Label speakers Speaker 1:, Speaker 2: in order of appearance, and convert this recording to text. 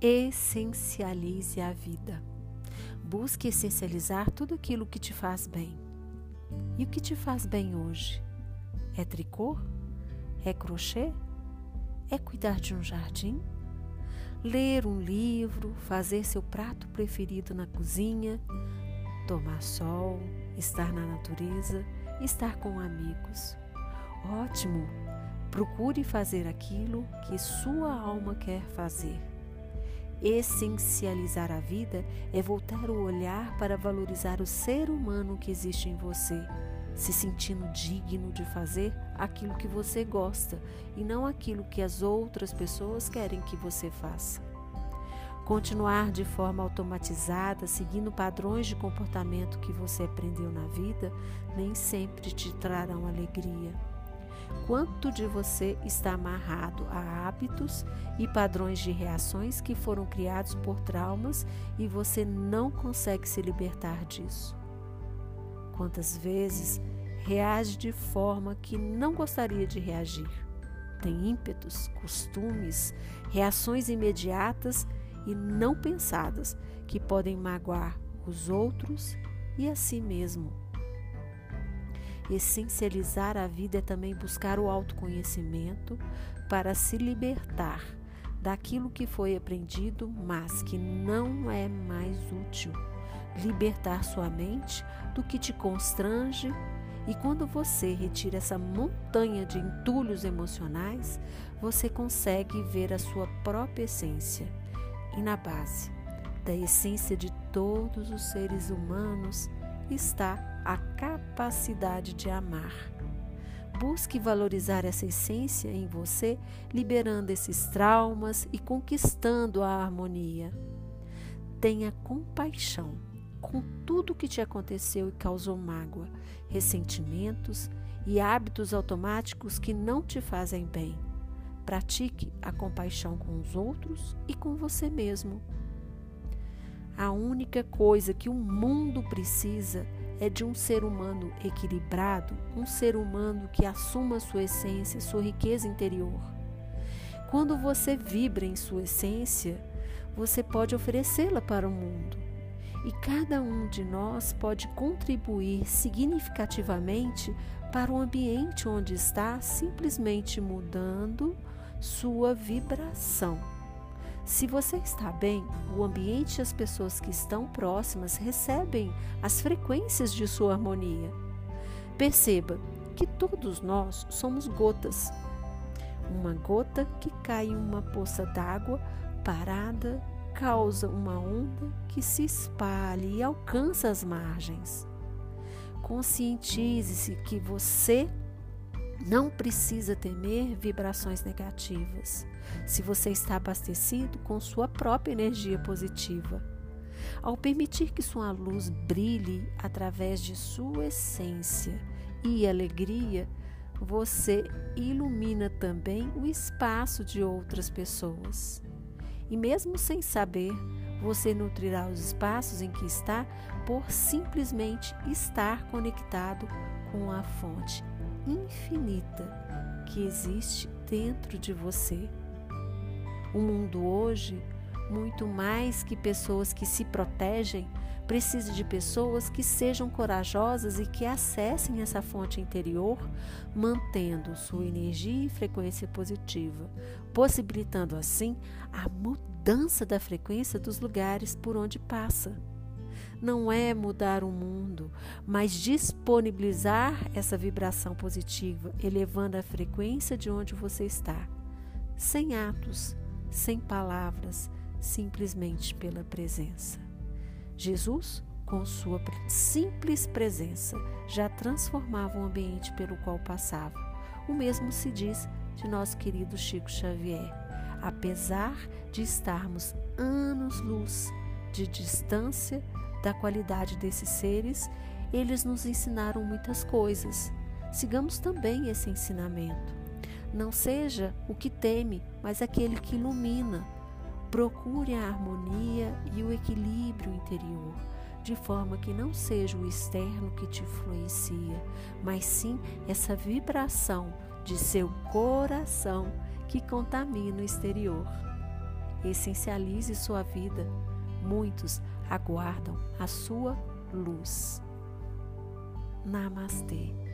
Speaker 1: Essencialize a vida. Busque essencializar tudo aquilo que te faz bem. E o que te faz bem hoje? É tricô? É crochê? É cuidar de um jardim? Ler um livro, fazer seu prato preferido na cozinha, tomar sol, estar na natureza, estar com amigos. Ótimo! Procure fazer aquilo que sua alma quer fazer. Essencializar a vida é voltar o olhar para valorizar o ser humano que existe em você, se sentindo digno de fazer aquilo que você gosta e não aquilo que as outras pessoas querem que você faça. Continuar de forma automatizada, seguindo padrões de comportamento que você aprendeu na vida, nem sempre te trarão alegria. Quanto de você está amarrado a hábitos e padrões de reações que foram criados por traumas e você não consegue se libertar disso? Quantas vezes reage de forma que não gostaria de reagir? Tem ímpetos, costumes, reações imediatas e não pensadas que podem magoar os outros e a si mesmo. Essencializar a vida é também buscar o autoconhecimento para se libertar daquilo que foi aprendido, mas que não é mais útil. Libertar sua mente do que te constrange e quando você retira essa montanha de entulhos emocionais, você consegue ver a sua própria essência. E na base da essência de todos os seres humanos está a capacidade de amar. Busque valorizar essa essência em você, liberando esses traumas e conquistando a harmonia. Tenha compaixão com tudo que te aconteceu e causou mágoa, ressentimentos e hábitos automáticos que não te fazem bem. Pratique a compaixão com os outros e com você mesmo. A única coisa que o mundo precisa é de um ser humano equilibrado, um ser humano que assuma sua essência, sua riqueza interior. Quando você vibra em sua essência, você pode oferecê-la para o mundo. E cada um de nós pode contribuir significativamente para o ambiente onde está, simplesmente mudando sua vibração. Se você está bem, o ambiente e as pessoas que estão próximas recebem as frequências de sua harmonia. Perceba que todos nós somos gotas. Uma gota que cai em uma poça d'água parada causa uma onda que se espalha e alcança as margens. Conscientize-se que você não precisa temer vibrações negativas se você está abastecido com sua própria energia positiva. Ao permitir que sua luz brilhe através de sua essência e alegria, você ilumina também o espaço de outras pessoas. E mesmo sem saber, você nutrirá os espaços em que está por simplesmente estar conectado com a fonte infinita que existe dentro de você. O mundo hoje, muito mais que pessoas que se protegem, precisa de pessoas que sejam corajosas e que acessem essa fonte interior, mantendo sua energia e frequência positiva, possibilitando assim a mudança da frequência dos lugares por onde passa não é mudar o mundo, mas disponibilizar essa vibração positiva, elevando a frequência de onde você está, sem atos, sem palavras, simplesmente pela presença. Jesus, com sua simples presença, já transformava o ambiente pelo qual passava. O mesmo se diz de nosso querido Chico Xavier. Apesar de estarmos anos-luz de distância da qualidade desses seres, eles nos ensinaram muitas coisas. Sigamos também esse ensinamento. Não seja o que teme, mas aquele que ilumina. Procure a harmonia e o equilíbrio interior, de forma que não seja o externo que te influencia, mas sim essa vibração de seu coração que contamina o exterior. Essencialize sua vida. Muitos aguardam a sua luz. Namastê.